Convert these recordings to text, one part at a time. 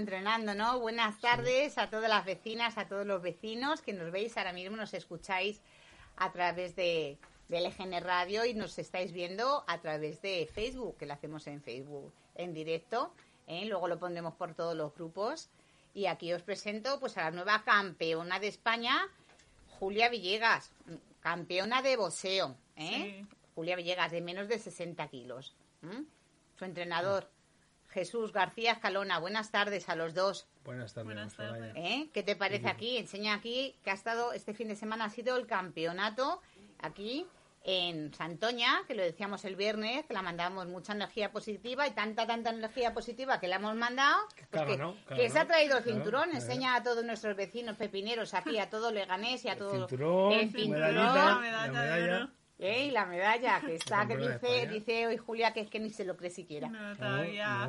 entrenando, ¿no? Buenas tardes a todas las vecinas, a todos los vecinos que nos veis ahora mismo, nos escucháis a través de del EGN Radio y nos estáis viendo a través de Facebook, que lo hacemos en Facebook en directo. ¿eh? Luego lo pondremos por todos los grupos. Y aquí os presento pues a la nueva campeona de España, Julia Villegas, campeona de boxeo. ¿eh? Julia Villegas, de menos de 60 kilos. ¿eh? Su entrenador, Jesús García Escalona. Buenas tardes a los dos. Buenas tardes. Buenas tardes. ¿Eh? ¿Qué te parece aquí? Enseña aquí que ha estado este fin de semana, ha sido el campeonato aquí en Santoña, que lo decíamos el viernes, que la mandamos mucha energía positiva y tanta, tanta energía positiva que la hemos mandado, pues Claro, que, ¿no? Claro, que se ha traído el cinturón, claro. enseña a todos nuestros vecinos pepineros aquí, a todo Leganés y a todo cinturón, el tu cinturón, medallita, la medalla la de medalla. oro. ¿eh? y la medalla que está, que de dice, dice hoy Julia que es que ni se lo cree siquiera, no, No, todavía.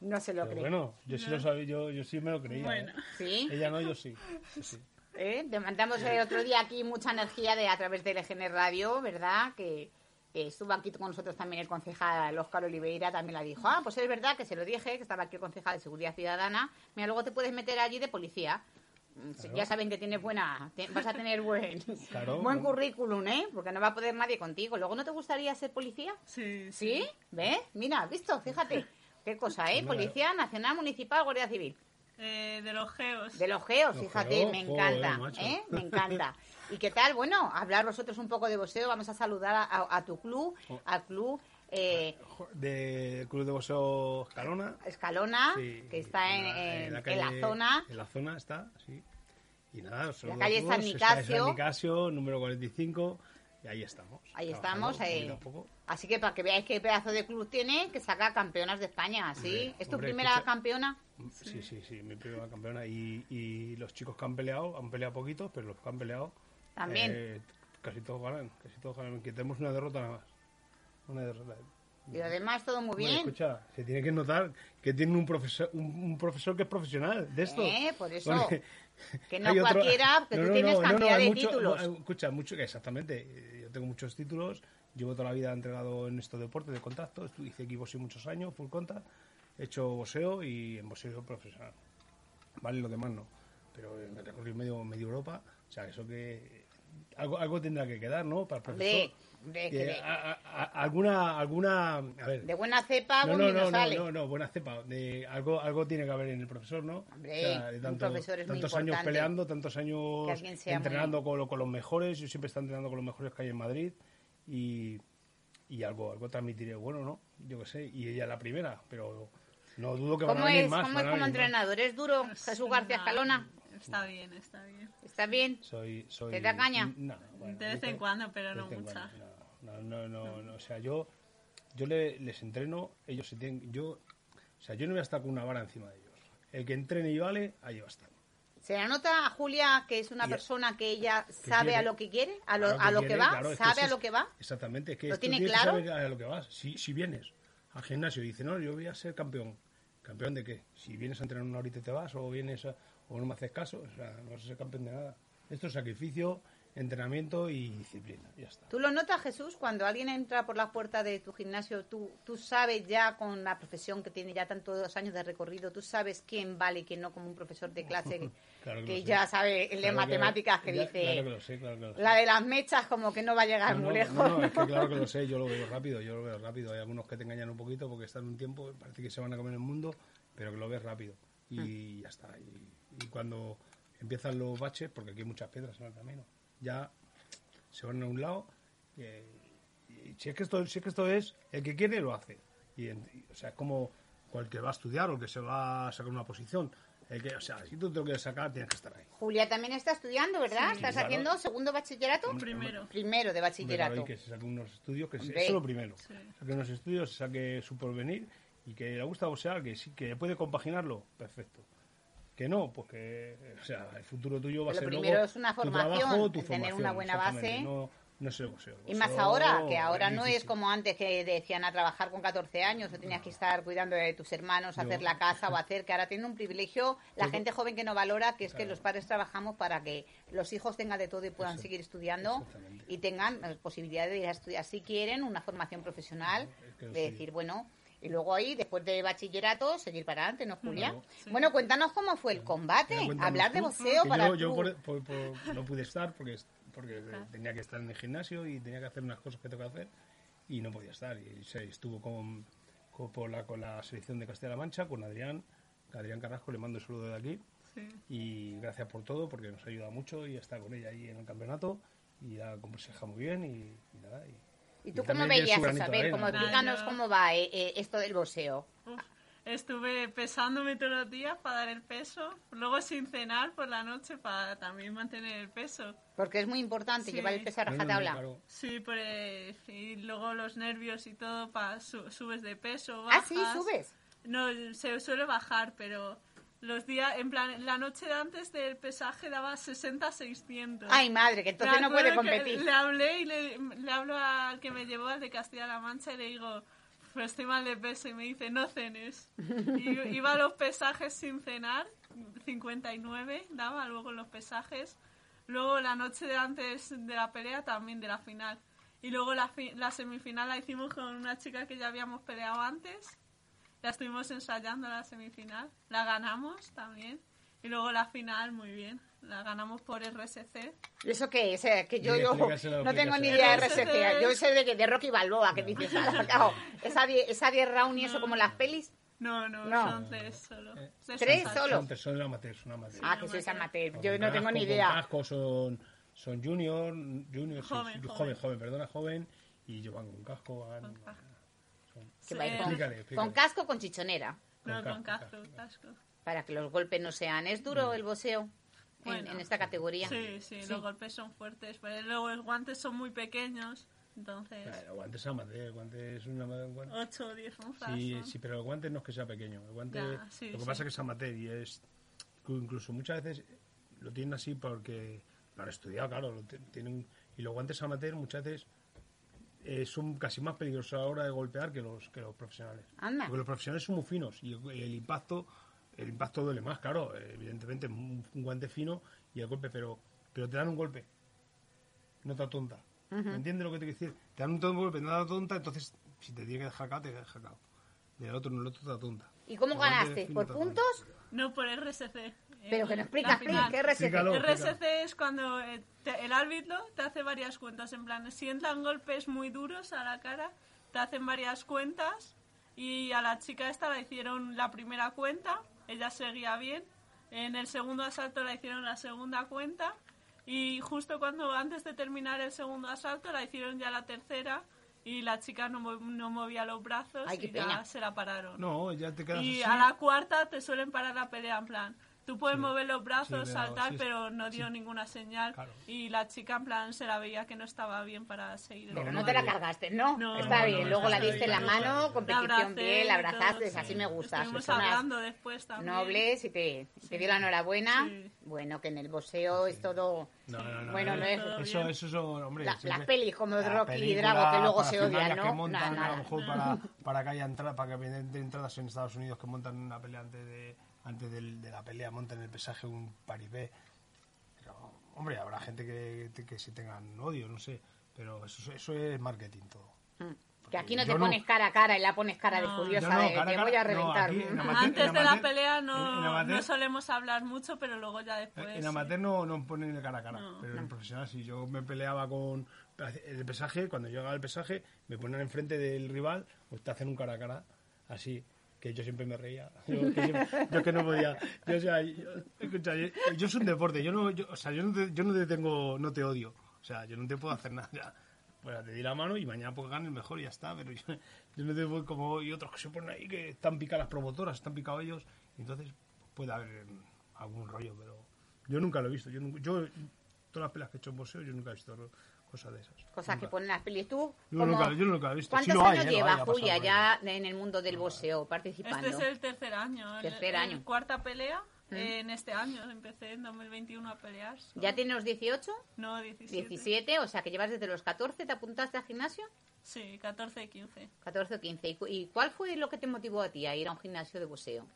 No, se lo pero cree. bueno, yo sí lo sabía, yo, yo sí me lo creía. Bueno. ¿eh? ¿Sí? Ella no, yo sí. Sí, sí. ¿Eh? Te mandamos el otro día aquí mucha energía de a través del EGN Radio, ¿verdad? Que, que estuvo aquí con nosotros también el concejal Óscar Oliveira, también la dijo, ah, pues es verdad que se lo dije, que estaba aquí el concejal de Seguridad Ciudadana, mira, luego te puedes meter allí de policía. Claro. Ya saben que tienes buena, te- vas a tener buen, Claro. buen currículum, ¿eh? Porque no va a poder nadie contigo. ¿Luego no te gustaría ser policía? Sí, ¿Sí? ¿Ves? Mira, ¿has visto? Fíjate. Qué cosa, ¿eh? Policía Nacional, Municipal, Guardia Civil. Eh, de los geos. De los geos, Los fíjate, geos, me encanta. ¿eh? Me encanta. ¿Y qué tal? Bueno, hablar vosotros un poco de boxeo, vamos a saludar a, a- a tu club, Oh. al club eh, Del Club de Boxeo Escalona. Escalona, sí, que está en, la- en- en la, calle- zona. En la zona está, sí. Y nada, saludo calle San Nicasio. San Nicasio, número 45, y ahí estamos. Ahí estamos. eh, así que para que veáis qué pedazo de club tiene, que saca campeonas de España, ¿sí? Hombre, ¿Es tu hombre, primera escucha- campeona? Sí, sí, sí, mi primera campeona. Y, y los chicos que han peleado, han peleado poquitos, pero los que han peleado. También. eh, casi todos ganan, casi todos ganan. Que tenemos una derrota nada más. Una. Y además todo muy bien. escucha, se tiene que notar que tiene un profesor, un, un profesor que es profesional de esto. Eh, por eso. Porque Que no cualquiera, que No, tú no, tienes no, cantidad de mucho- títulos. escucha, mucho, exactamente. eh, Yo tengo muchos títulos. Llevo toda la vida entregado en estos deportes de contacto. Hice kickboxing muchos años, full contact. He hecho boxeo y en boxeo profesional. Vale, lo demás no. Pero me recorrí medio, medio Europa. O sea, eso que... Algo, algo tendrá que quedar, ¿no? Para el profesor. Hombre, hombre, Que, que de, a- a- a- alguna, alguna... A ver, de buena cepa, no, no, no, no, no, sale. no, no, buena cepa. De, algo, algo tiene que haber en el profesor, ¿no? Hombre, de un profesor es muy tantos años peleando, tantos años sea entrenando con, lo- con los mejores. Yo siempre estoy entrenando con los mejores que hay en Madrid y, y algo, algo transmitiré bueno, ¿no? Yo qué sé. Y ella la primera, pero no dudo que van a ¿Cómo venir es, más. cómo es como más. entrenador? ¿Es duro, Jesús García Escalona? Está bien, está bien. ¿Está bien? Soy, soy, ¿Te da caña? No, bueno, De vez en cuando, pero no mucha. No, no, no, no, no, O sea, yo, yo le- les entreno, ellos se tienen. Yo, o sea, yo no voy a estar con una vara encima de ellos. El que entrene y vale, ahí va a estar. ¿Se le nota a Julia que es una Y- persona que ella sabe quiere. a lo que quiere? ¿A lo, a lo quiere, que va? claro, es que ¿Sabe a lo que va? Exactamente, es que ¿Lo tiene claro? que a lo que vas. Si, si vienes al gimnasio y dices, no, yo voy a ser campeón. ¿Campeón de qué? Si vienes a entrenar una horita y te vas, o vienes a- o no me haces caso, o sea, no vas a ser campeón de nada. Esto es sacrificio, entrenamiento y disciplina, ya está. ¿Tú lo notas, Jesús, cuando alguien entra por la puerta de tu gimnasio, tú, tú sabes ya con la profesión que tiene ya tantos años de recorrido, tú sabes quién vale y quién no como un profesor de clase que, Claro que que lo sé. ya sabe el de Claro matemáticas que dice Claro que lo sé, claro que lo sé. la de las mechas como que no va a llegar No, muy no, lejos. no, no, es que claro que lo sé, yo lo veo rápido, yo lo veo rápido. Hay algunos que te engañan un poquito porque están un tiempo, parece que se van a comer el mundo, pero que lo ves rápido. Y ya está. Y, y cuando empiezan los baches, porque aquí hay muchas piedras en el camino, ya se van a un lado. eh, y si es que esto, si es que esto es, el que quiere lo hace. Y, en- y, o sea, es como cualquier que va a estudiar o el que se va a sacar una posición. El que, o sea, si tú te lo quieres sacar, tienes que estar ahí. Julia también está estudiando, ¿verdad? ¿Estás claro. haciendo segundo bachillerato? Primero. Primero de Hombre, claro, bachillerato. y que se saque unos estudios, que se- Hombre. eso es lo primero. Sí. Saque unos estudios, saque su porvenir y que le gusta boxear, que sí, que puede compaginarlo, perfecto. Que no, pues que, o sea, el futuro tuyo va a ser primero luego es una tu formación, trabajo, tu el tener formación, una buena base. No, no Y más ahora, que ahora no es como antes que decían a trabajar con 14 años o tenías que estar cuidando de tus hermanos, Yo- hacer la casa o hacer, que ahora tiene un privilegio la gente joven que no valora, que es que los padres trabajamos para que los hijos tengan de todo y puedan Eso- seguir estudiando y tengan eh, posibilidad de ir a estudiar, si quieren, una formación profesional, Es que lo de sí. decir, bueno, y luego ahí, después de bachillerato, seguir para adelante, ¿no, Julia? Claro. Bueno, cuéntanos cómo fue el combate, hablar de boxeo para yo, yo por- por- por- no pude estar porque, porque tenía que estar en el gimnasio y tenía que hacer unas cosas que tengo que hacer y no podía estar. Y se estuvo con, con, la, con la selección de Castilla-La Mancha, con Adrián, Adrián Carrasco, le mando un saludo de aquí. Sí. Y gracias por todo porque nos ha ayudado mucho y está con ella ahí en el campeonato y ha aconsejado muy bien y, y nada. Y, ¿Y tú y cómo veías eso? A ver, como ¿no? explícanos cómo va eh, eh, esto del boxeo. Uf, Estuve pesándome todos los días para dar el peso, luego sin cenar por la noche para también mantener el peso. Porque es muy importante Sí. llevar el peso a No, no, no, rajatabla. claro. Sí, pues, y luego los nervios y todo, pa, su- subes de peso, Ah, bajas. sí, subes. No, se suele bajar, pero los días, en plan, la noche de antes del pesaje daba 60-600. Ay, madre, que entonces no puede competir. Le hablé y le, le hablo al que me llevó al de Castilla-La Mancha y le digo, pues estoy mal de peso y me dice, no cenes. Y iba a los pesajes sin cenar, 59 daba luego los pesajes. Luego la noche de antes de la pelea también de la final. Y luego la, fi- la semifinal la hicimos con una chica que ya habíamos peleado antes. La estuvimos ensayando la semifinal. La ganamos también. Y luego la final, muy bien. La ganamos por RSC. ¿Y eso qué es? Eh, Que yo, Sí, yo no tengo ni idea de RSC RSC. Yo sé de, que- de Rocky Balboa, que dices, "Ah, sacado esa 10 esa 10 round y eso como las pelis. No, no, No. son tres solo. Eh, Tres ¿Tres ensayos. solo? Son, son amateurs, son amateurs. Ah, no que sois amateur. Yo no tengo ni idea. casco, son, son junior, junior sí, Joven, sí, joven. joven, joven, perdona, joven, y llevan con casco. van- Con casco. Que Sí. con, Explícale, con explícale. casco o con chichonera. No, Con con casco, casco, casco. Para que los golpes no sean. ¿Es duro el boxeo en, Bueno. en esta categoría? Sí, sí, Sí. los golpes son fuertes. Pero luego los guantes son muy pequeños. Entonces, Claro, guantes amateur, guantes es una guante- 8 o 10 onzas. Sí, son. sí, pero el guante no es que sea pequeño. El guante, Ya, sí, lo que sí. pasa es que es amateur y es. Incluso muchas veces lo tienen así porque lo han estudiado, claro. Lo ti- tienen, y los guantes amateur muchas veces eh, son casi más peligrosos a la hora de golpear que los, que los profesionales. Anda. Porque los profesionales son muy finos y el, impacto el impacto duele más, claro. Evidentemente, un, un guante fino y el golpe, pero, pero te dan un golpe. No te tonta. ¿Me entiendes lo que te quiero decir? Te dan un golpe, no te da tonta, entonces si te tiene que dejar acá, te deja acá. Y el otro no, el otro te da tonta. ¿Y cómo El ganaste? ¿Por puntos? No por RSC. Pero que no final. ¿qué RSC? Explícalo. RSC es cuando eh, te- el árbitro te hace varias cuentas. En plan, si entran golpes muy duros a la cara, te hacen varias cuentas. Y a la chica esta la hicieron la primera cuenta, ella seguía bien. En el segundo asalto la hicieron la segunda cuenta. Y justo cuando antes de terminar el segundo asalto la hicieron ya la tercera. Y la chica no, no movía los brazos Ay, y ya se la pararon. No, ya te quedas Y así. a la cuarta te suelen parar la pelea en plan. Tú puedes mover los brazos, Sí, saltar, sí, pero no dio ninguna señal. Claro. Y la chica en plan se la veía que no estaba bien para seguir. Pero No, te la no. cargaste, ¿no? No, Está no, bien. no, Luego la diste en la no, mano, competición bien, la y abrazaste, sí. así me gusta. Estuvimos hablando después también. nobles y te, te dio la enhorabuena. Sí. Bueno, que en el boxeo es todo... No, no, no, Bueno, no es- Eso, eso son, hombre. La- las pelis como la Rocky y película, Drago, que luego se odian, que ¿no? montan, Nada, a lo nada. mejor para, para que haya entrada, para que de entradas en Estados Unidos que montan una pelea antes de antes del- de la pelea, montan el pesaje un paripé. Pero, hombre, habrá gente que, que sí tengan odio, no sé. Pero eso, eso es marketing todo. Mm. Que aquí no Yo te no- pones cara a cara y la pones cara de No. furiosa No, no, de cara te cara, voy a no, reventar. aquí amateur- Antes de la pelea no, amateur- no solemos hablar mucho, pero luego ya después. en sí. amateur no, no ponen de cara a cara, No. pero en profesional si yo me peleaba con el pesaje, cuando llegaba el pesaje, me ponían enfrente del rival, pues te hacen un cara a cara, así, que yo siempre me reía. Yo que, que no podía. Yo, o sea, yo, yo, yo es un deporte, yo no, yo, o sea, yo no te, yo no te tengo, no te odio, o sea, yo no te puedo hacer nada. ya. Pues te di la mano y mañana pues gane el mejor y ya está, pero yo, yo no te puedo como y otros que se ponen ahí que están picadas las promotoras, están picados ellos, entonces puede haber algún rollo, pero yo nunca lo he visto. Yo, yo todas las peleas que he hecho en boxeo, yo nunca he visto cosas de esas. Cosas que Nunca. ponen las pelis. ¿Tú Yo nunca- yo nunca he visto. Sí ¿Cuántos hay, años eh, lo lleva hay, pasado Julia ya en el mundo del boxeo participando? Este es el tercer año. el- Tercer el año. cuarta pelea eh, en este año. Empecé en 2021 a pelear. ¿Ya tienes los 18? No, 17. 17, o sea que llevas desde los 14, ¿te apuntaste al gimnasio? Sí, 14 y 15. 14 o 15. ¿Y cu- ¿Y cuál fue lo que te motivó a ti a ir a un gimnasio de boxeo?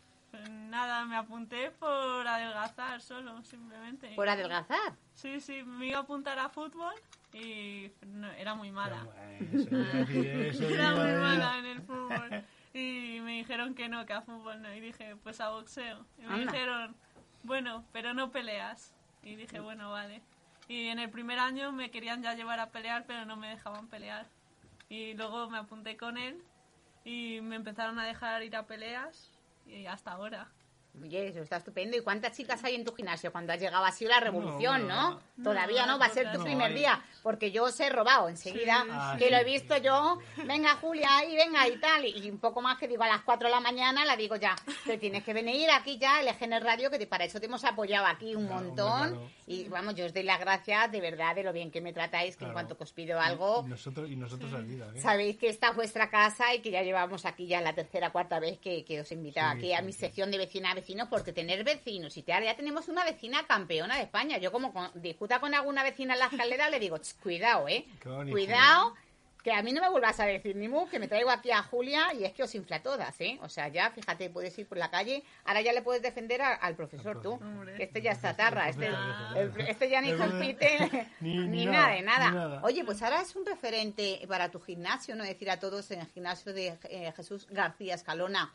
Nada, me apunté por adelgazar solo, simplemente. ¿Por adelgazar? Sí, sí, me iba a apuntar a fútbol y no, era muy mala. Eso eso Era muy mala en el fútbol. Y me dijeron que no, que a fútbol no. Y dije, pues a boxeo. Y me Anda. dijeron, bueno, pero no peleas. Y dije, bueno, vale. Y en el primer año me querían ya llevar a pelear, pero no me dejaban pelear. Y luego me apunté con él y me empezaron a dejar ir a peleas hasta ahora. Oye, eso está estupendo. ¿Y cuántas chicas hay en tu gimnasio cuando has llegado? Ha sido la revolución, No, ¿no? no, no. Todavía no, va a ser tu No, primer hay- día, porque yo os he robado enseguida, Sí, Ah, que sí, lo he sí, visto sí, yo, venga Julia, y venga y tal, y un poco más que digo a las 4 de la mañana, la digo ya, te tienes que venir aquí ya, el EGN Radio, que te- para eso te hemos apoyado aquí un Claro, montón, hombre, claro. y vamos, yo os doy las gracias de verdad de lo bien que me tratáis, que en cuanto que os pido algo, Y nosotros, y nosotros al día, ¿eh? Sabéis que esta es vuestra casa y que ya llevamos aquí ya la tercera cuarta vez que, que os invitaba Sí, aquí a sí, mi sí. sección de vecina porque tener vecinos y te- ya tenemos una vecina campeona de España. Yo como con- discuta con alguna vecina en la escalera le digo, "Ch, cuidado, eh, cuidado, que a mí no me vuelvas a decir ni mu, que me traigo aquí a Julia y es que os infla todas, eh. O sea, ya, fíjate, puedes ir por la calle, ahora ya le puedes defender a- al profesor tú, que este ya está tarra, este, el- este ya ni compite Ni- ni, ni nada nada, de nada. Oye, pues ahora es un referente para tu gimnasio, ¿no? Decir a todos en el gimnasio de eh, Jesús García Escalona.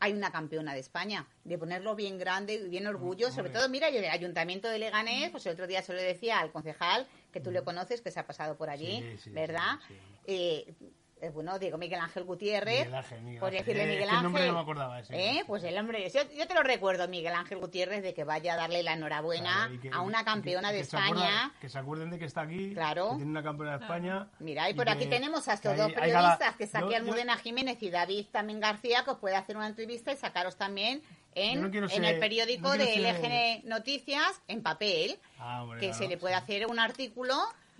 Hay una campeona de España, de ponerlo bien grande y bien orgullo, sobre todo, mira, yo del Ayuntamiento de Leganés, pues el otro día se lo decía al concejal, que tú le conoces, que se ha pasado por allí, Sí, sí, ¿verdad? sí, sí. Eh, eh, bueno, digo Miguel Ángel Gutiérrez, Miguel Ángel, Miguel por Ángel. decirle Eh, Miguel es que el nombre Ángel, no me acordaba ese. ¿eh? pues el hombre, yo, yo te lo recuerdo, Miguel Ángel Gutiérrez, de que vaya a darle la enhorabuena Claro, y que- a una que- campeona de que se España. que se acuerden de que está aquí. Claro. Que tiene una campeona de España. Mira, y por aquí que- tenemos a estos dos hay- hay periodistas, que es aquí Yo- yo- Almudena Jiménez y David también García, que os puede hacer una entrevista y sacaros también en, no en ser- el periódico no de ser- LGN Noticias, en papel, Ah, hombre, que claro, se le puede sí. hacer un artículo,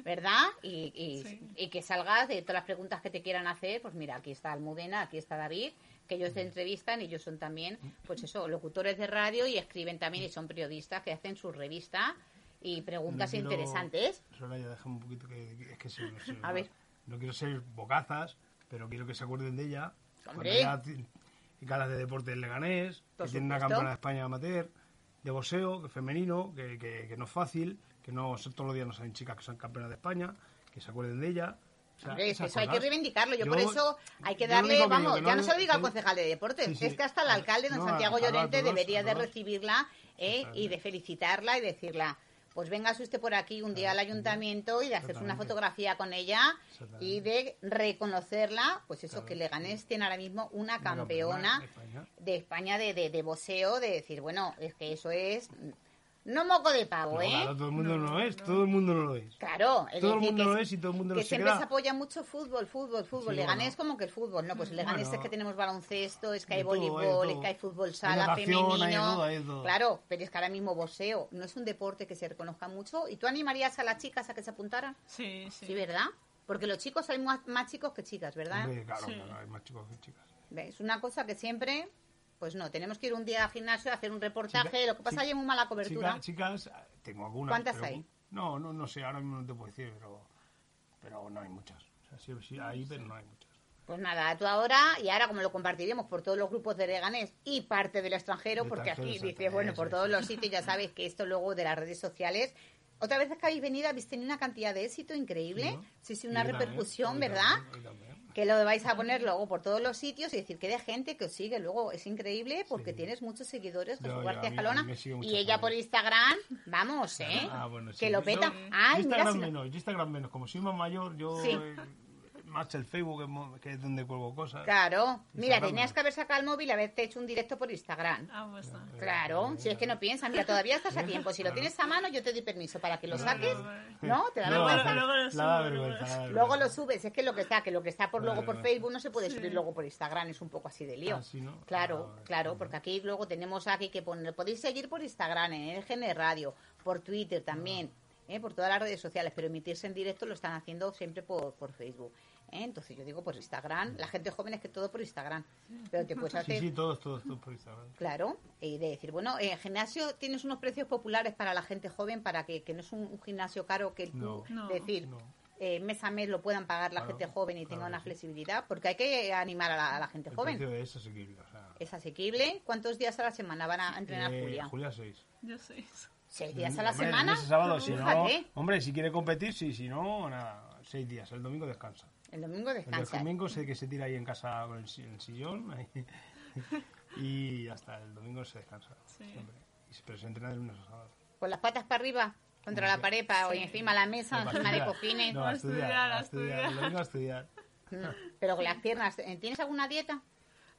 ¿verdad? Y, y- Sí. y que salgas de todas las preguntas que te quieran hacer, pues mira, aquí está Almudena, aquí está David, que ellos te entrevistan y ellos son también, pues eso, locutores de radio y escriben también y son periodistas que hacen sus revistas y preguntas No quiero- interesantes. Soraya, déjame un poquito que, que- es que se- no A ver. No quiero ser bocazas, pero quiero que se acuerden de ella. Hombre. Galas de deporte en Leganés, que tiene una campeona de España amateur, de boxeo, que femenino, que, que- que no es fácil, que no todos los días no salen chicas que son campeonas de España, que se acuerden de ella. O sea, Hombre, eso hay que reivindicarlo. Yo, Yo- por eso hay que darle, que vamos, ya no- se lo diga al concejal de deportes, Sí, sí. es que hasta el alcalde, don No, Santiago Llorente, todos, debería de recibirla eh, y de felicitarla y decirla, pues venga usted por aquí un día al ayuntamiento y de hacerse una fotografía con ella y de reconocerla, pues eso, que Leganés tiene ahora mismo una campeona campeona de España. de España de, de, de boxeo, de decir, bueno, es que eso es... No moco de pavo, No, ¿eh? claro, todo el mundo no lo es, todo el mundo no lo es. Claro, es Todo el mundo que, lo es y todo el mundo que lo se siempre queda. se apoya mucho fútbol, fútbol, fútbol. Sí, Leganés bueno. como que el fútbol, no, pues Leganés Bueno. es que tenemos baloncesto, es que hay voleibol, es que hay fútbol sala natación, femenino. todo, hay de todo. Claro, pero es que ahora mismo boxeo no es un deporte que se reconozca mucho. ¿Y tú animarías a las chicas a que se apuntaran? Sí, sí. Sí, ¿verdad? Porque los chicos hay más, más chicos que chicas, ¿verdad? Hombre, claro, Sí. claro, hay más chicos que chicas. Es una cosa que siempre, pues no, tenemos que ir un día al gimnasio a hacer un reportaje. Chica- lo que pasa chica- es que hay muy mala cobertura. Chicas, chicas, tengo algunas. ¿Cuántas pero- hay? No, no, no sé, ahora mismo no te puedo decir, pero, pero no hay muchas. O sea, sí, sí hay, pero no hay muchas. Pues nada, tú ahora, y ahora como lo compartiremos por todos los grupos de Leganés y parte del extranjero, porque aquí dices, bueno, por todos los sitios ya sabes que esto luego de las redes sociales. Otra vez que habéis venido, habéis tenido una cantidad de éxito increíble. ¿no? Sí, sí, una Y también, repercusión, ¿verdad? también, yo también. Que lo vais a poner luego por todos los sitios y decir que de gente que os sigue. Luego es increíble porque Sí. tienes muchos seguidores, yo- García a mí- a Escalona. mí me sigue mucha Y ella por Instagram, vamos, ¿eh? Ah, bueno, sí. que lo peta. yo Ay, mira, Instagram si- menos, Instagram menos. Como soy más mayor, yo Sí. eh, más el Facebook, que es donde cuelgo cosas. Claro. Mira, tenías no. que haber sacado el móvil y haberte hecho un directo por Instagram. Ah, pues está. Claro, si es que no piensas, mira, todavía estás a tiempo. Si lo tienes a mano, yo te doy permiso para que lo saques. ¿No? ¿Te da No, vergüenza? luego lo subes, es que lo que está, que lo que está por luego por Facebook no se puede Sí. subir luego por Instagram, es un poco así de lío. Ah, sí, ¿no? Claro, Ah, claro, porque aquí luego tenemos aquí que poner, podéis seguir por Instagram, en el GN Radio, por Twitter también, Ah. ¿eh? por todas las redes sociales, pero emitirse en directo lo están haciendo siempre por, por Facebook. ¿Eh? Entonces yo digo por Instagram, la gente joven es que todo por Instagram, pero te puedes hacer... Sí, sí, todos, todos, todos por Instagram. Claro, y de decir, bueno, en gimnasio tienes unos precios populares para la gente joven, para que, que no es un, un gimnasio caro que tú, No. No. decir, No. eh, mes a mes lo puedan pagar la Claro, gente joven y tenga una sí. flexibilidad, porque hay que animar a la, a la gente El joven. precio es asequible. O sea, Es asequible. ¿Cuántos días a la semana van a entrenar eh, Julia? Julia 6. Yo sé. ¿Seis días a la Hombre, semana? sábado, si no, hombre, si quiere competir, sí, si no, nada, seis días. El domingo descansa. El domingo El descansa. domingo sé que se tira ahí en casa con el, si- el sillón ahí, y hasta el domingo se descansa. Sí. siempre. Y se- pero se entrena de lunes a sábado. Con las patas para arriba, contra No, la pared, para, o encima de la mesa, No, encima de estudiar. cojines. No, A a estudiar, estudiar, a a estudiar. estudiar. El domingo a estudiar. Mm, Pero con las piernas, ¿eh? ¿tienes alguna dieta?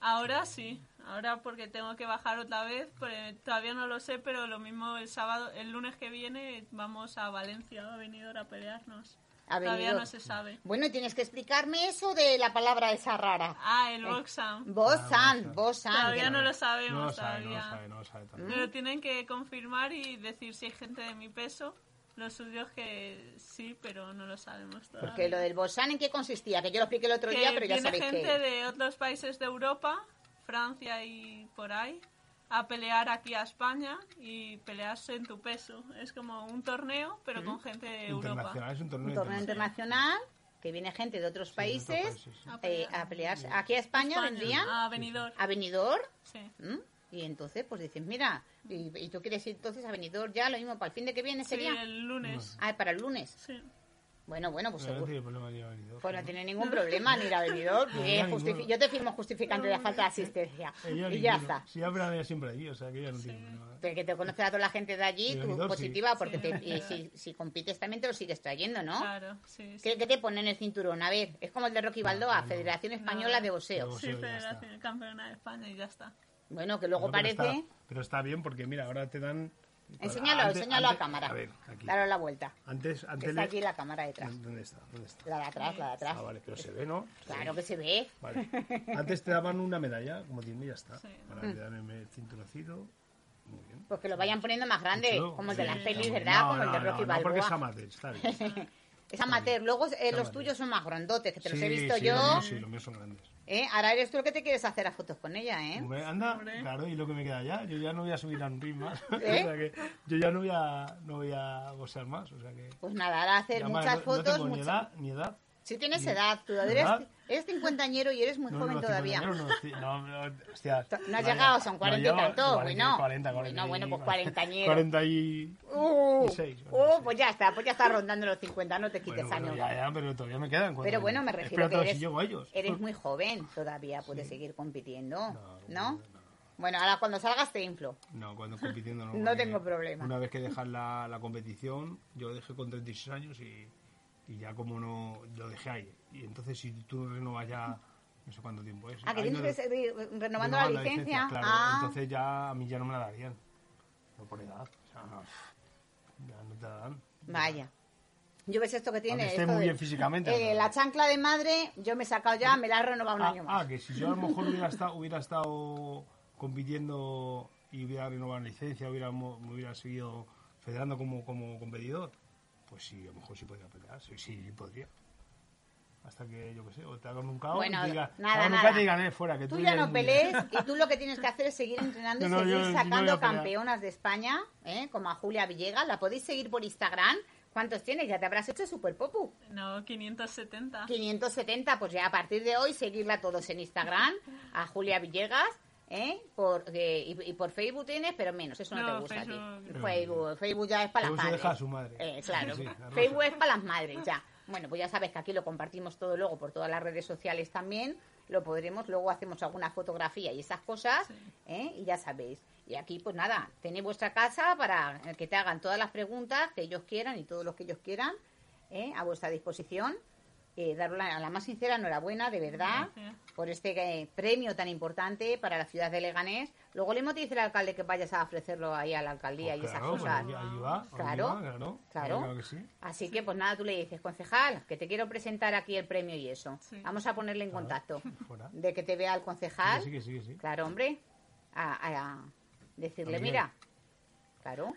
Ahora sí, ahora porque tengo que bajar otra vez, porque todavía no lo sé, pero lo mismo el sábado, el lunes que viene vamos a Valencia, a venidor a pelearnos. Todavía no se sabe. Bueno, tienes que explicarme eso de la palabra esa rara. Ah, el Boxam. Bosan, Bosan. Bosan. Todavía no lo No lo sabemos, sabe, no lo todavía. sabe, no lo sabe. Me lo tienen que confirmar y decir si hay gente de mi peso. Lo suyo es que sí, pero no lo sabemos todavía. Porque lo del Bosan, ¿en qué consistía? Que yo lo expliqué el otro que día, pero ya sabéis gente que... de otros países de Europa, Francia y por ahí, a pelear aquí a España y pelearse en tu peso. Es como un torneo, pero con gente de Europa. Internacional, es un torneo, Un torneo internacional, que viene gente de otros de otros países países, sí. eh, a pelearse. Aquí a España, vendrían, A Benidorm. a Benidorm, Sí. ¿m? y entonces pues dices, mira, y, y tú quieres ir entonces a Benidorm ya, lo mismo para el fin de que viene Sí, sería... el lunes. Ah, para el lunes. Sí. Bueno, bueno, pues No, no seguro. tiene problema ni haber ido. Pues no tiene ningún problema ni ir a Benidorm. No, eh, no. Yo te firmo justificante de la falta de asistencia. Ella y ya ninguno. está. Sí, ya pero siempre allí, o sea que ella no tiene problema. Pero que te conoce a toda la gente de allí, De tú Benidorm, sí. positiva, porque Sí, te- y si, si compites también te lo sigues trayendo, ¿no? Claro, sí. sí. ¿Qué, qué te ponen en el cinturón? A ver, es como el de Rocky Balboa, Federación Española de Boxeo. De Sí, boxeo, está. Federación Campeona de España y ya está. Bueno, que luego No, pero parece... Está, pero está bien porque, mira, ahora te dan... Enséñalo, Antes- enséñalo antes- a cámara. A ver, aquí. Dale la vuelta. Antes, antes está le- aquí la cámara detrás. ¿Dónde está? ¿Dónde está? La de atrás, la de atrás. Ah, vale, pero se ve, ¿no? Se Claro ve. que se ve. Vale. Antes te daban una medalla, como tiene, ya está. Sí. Te dan el cinturoncito. Muy bien. Pues que lo vayan poniendo más grande, como el de las pelis, ¿verdad? no, como el de no, Rocky no, porque es Balboa. amateur, está bien. Es amateur. Luego eh, los tuyos son más grandotes, que te los he visto sí, yo. Los míos, sí, los míos son grandes. ¿Eh? Ahora eres tú el que te quieres hacer a fotos con ella, ¿eh? Hombre, Anda, Hombre. claro, y lo que me queda ya. Yo ya no voy a subir a un ring más. ¿Eh? o sea que yo ya no voy a, no voy a boxear más. O sea que. Pues nada, ahora hacer muchas no- fotos. No tengo ni muchas- edad, ni edad. Si tienes ni- edad, tú eres, eres cincuentañero y eres muy No, joven no, todavía. No, no, no, hostia. No has llegado, son no, 40 y tanto, 40, bueno. 40, Bueno, 40 y- bueno, pues cuarentañero. 40 y... Uh, 16, uh, bueno, sí. pues ya está, pues ya estás rondando los 50, no te quites Bueno, bueno, años. ya, ya, pero todavía me quedan. Pero bueno, me refiero Espérate que eres, a ellos. eres muy joven, todavía puedes seguir compitiendo, No, ¿no? no. Bueno, ahora cuando salgas te inflo. No, cuando compitiendo no. No tengo problema. Una vez que dejas la, la competición, yo dejé con 36 años y, y ya como no, lo dejé ahí. Y entonces si tú renovas ya, no sé cuánto tiempo es. Ah, que tienes no- que seguir renovando la licencia. claro, ah, entonces ya a mí ya no me la darían. No por edad. O sea, no, ya no te la dan. vaya. Yo ves esto que tiene. esté esto muy de- bien físicamente, eh, la chancla de madre, yo me he sacado ya, me la he renovado un Ah, año más. ah, que si yo a lo mejor hubiera estado, hubiera estado compitiendo y hubiera renovado la licencia, hubiera, mo- me hubiera seguido federando como, como competidor, pues sí, a lo mejor sí podría pelear, sí, sí, podría. Hasta que, yo qué sé, o te hagan un caos Bueno, y te digan, nada, te nada. digan, eh, fuera, que tú, Tú ya eres no pelees y tú lo que tienes que hacer es seguir entrenando y No, seguir yo sacando campeonas de España, ¿eh? como a Julia Villegas. La podéis seguir por Instagram. ¿Cuántos tienes? Ya te habrás hecho super popu. No, 570. 570, pues ya a partir de hoy seguirla todos en Instagram, a Julia Villegas, ¿eh? Por, eh, y, y por Facebook tienes, pero menos, eso no, No, te gusta a ti. Facebook- Facebook, Facebook ya es para las Facebook se madres. deja a su madre. Eh, claro, Sí. Facebook es para las madres, ya. Bueno, pues ya sabes que aquí lo compartimos todo luego por todas las redes sociales también. Lo podremos, luego hacemos alguna fotografía y esas cosas, Sí. ¿eh? y ya sabéis. Y aquí, pues nada, tenéis vuestra casa para que te hagan todas las preguntas que ellos quieran y todos los que ellos quieran, ¿eh? a vuestra disposición. Eh, daros la, la más sincera enhorabuena, de verdad, Gracias. por este eh, premio tan importante para la ciudad de Leganés. Luego le te dice el alcalde que vayas a ofrecerlo ahí a la alcaldía y Pues esas claro, pues cosas. ahí- ahí va, ahí Claro, va, claro, claro. claro que sí. Así que, pues nada, tú le dices, concejal, que te quiero presentar aquí el premio y eso. Sí. Vamos a ponerle en contacto. Fuera. De que te vea el concejal. Sí, que sí, que. Claro, hombre. A, a- a decirle, mira. Claro.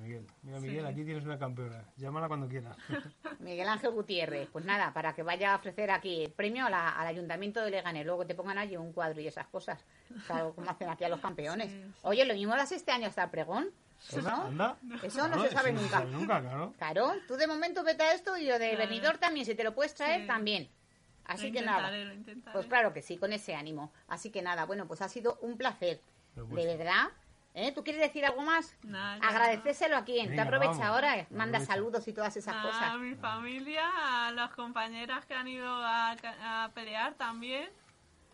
Miguel, mira Sí. Miguel, aquí tienes una campeona. Llámala cuando quieras. Miguel Ángel Gutiérrez. Pues nada, para que vaya a ofrecer aquí el premio la- al Ayuntamiento de Leganés. Luego te pongan allí un cuadro y esas cosas. Claro, como hacen aquí a los campeones. Sí, sí. Oye, lo mismo das este año hasta el pregón. Eso, Anda. eso no se sabe eso no nunca. sabe nunca, claro. Claro, tú de momento vete a esto y yo de Claro. venidor también, si te lo puedes traer Sí. también. Así lo que nada. lo. Pues claro que sí, con ese ánimo. Así que nada, bueno, pues ha sido un placer. Lo De verdad. ¿Eh? ¿Tú quieres decir algo más? Nada, Agradecéselo a quién. Te aprovecha vamos. ahora, eh. manda Aprovecha. saludos y todas esas Nada, a cosas. mi familia, a las compañeras que han ido a, ca- a pelear también,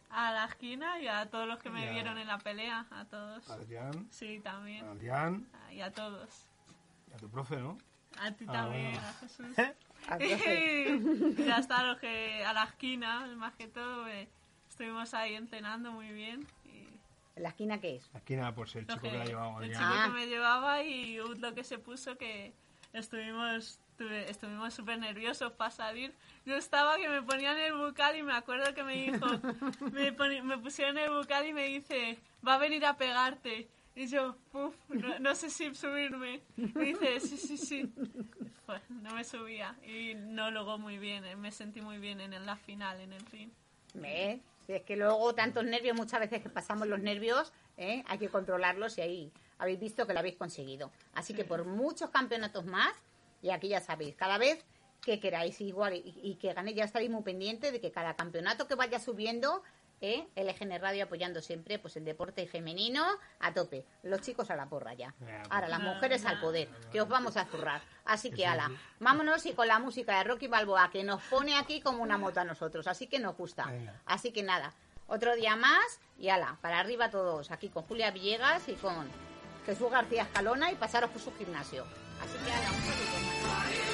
a la esquina y a todos los que me Ya. vieron en la pelea, a todos. Adrián, Sí, también. Adrián, Y a todos. y a tu profe, ¿no? A ti Ah, también, bueno. a Jesús. Y ya está, los que a la esquina, más que todo, eh, estuvimos ahí entrenando muy bien. Y ¿En la esquina qué es? La esquina, pues el chico que, la llevaba el chico Ah. que me llevaba y lo que se puso que estuvimos tuve- estuvimos súper nerviosos para salir. Yo estaba que me ponían el bucal y me acuerdo que me dijo, me, poni- me pusieron el bucal y me dice, va a venir a pegarte. Y yo, uff, no, no sé si subirme. Me dice, sí, sí, sí. Pues no me subía y no logró muy bien, eh, me sentí muy bien en la final, en el ring. ¿Ves? Si es que luego tantos nervios, muchas veces que pasamos los nervios, ¿eh? hay que controlarlos y ahí habéis visto que lo habéis conseguido. Así que por muchos campeonatos más, y aquí ya sabéis, cada vez que queráis igual y, y que ganéis, ya estaréis muy pendientes de que cada campeonato que vaya subiendo, ¿eh? LGN Radio apoyando siempre pues el deporte femenino a tope. Los chicos a la porra ya. Ya, Ahora las pues. mujeres al poder, que os vamos a zurrar. Así que ala, vámonos y con la música de Rocky Balboa, que nos pone aquí como una moto a nosotros, así que nos gusta. Así que nada, otro día más y ala, para arriba todos, aquí con Julia Villegas y con Jesús García Escalona y pasaros por su gimnasio. Así que ala, un saludo.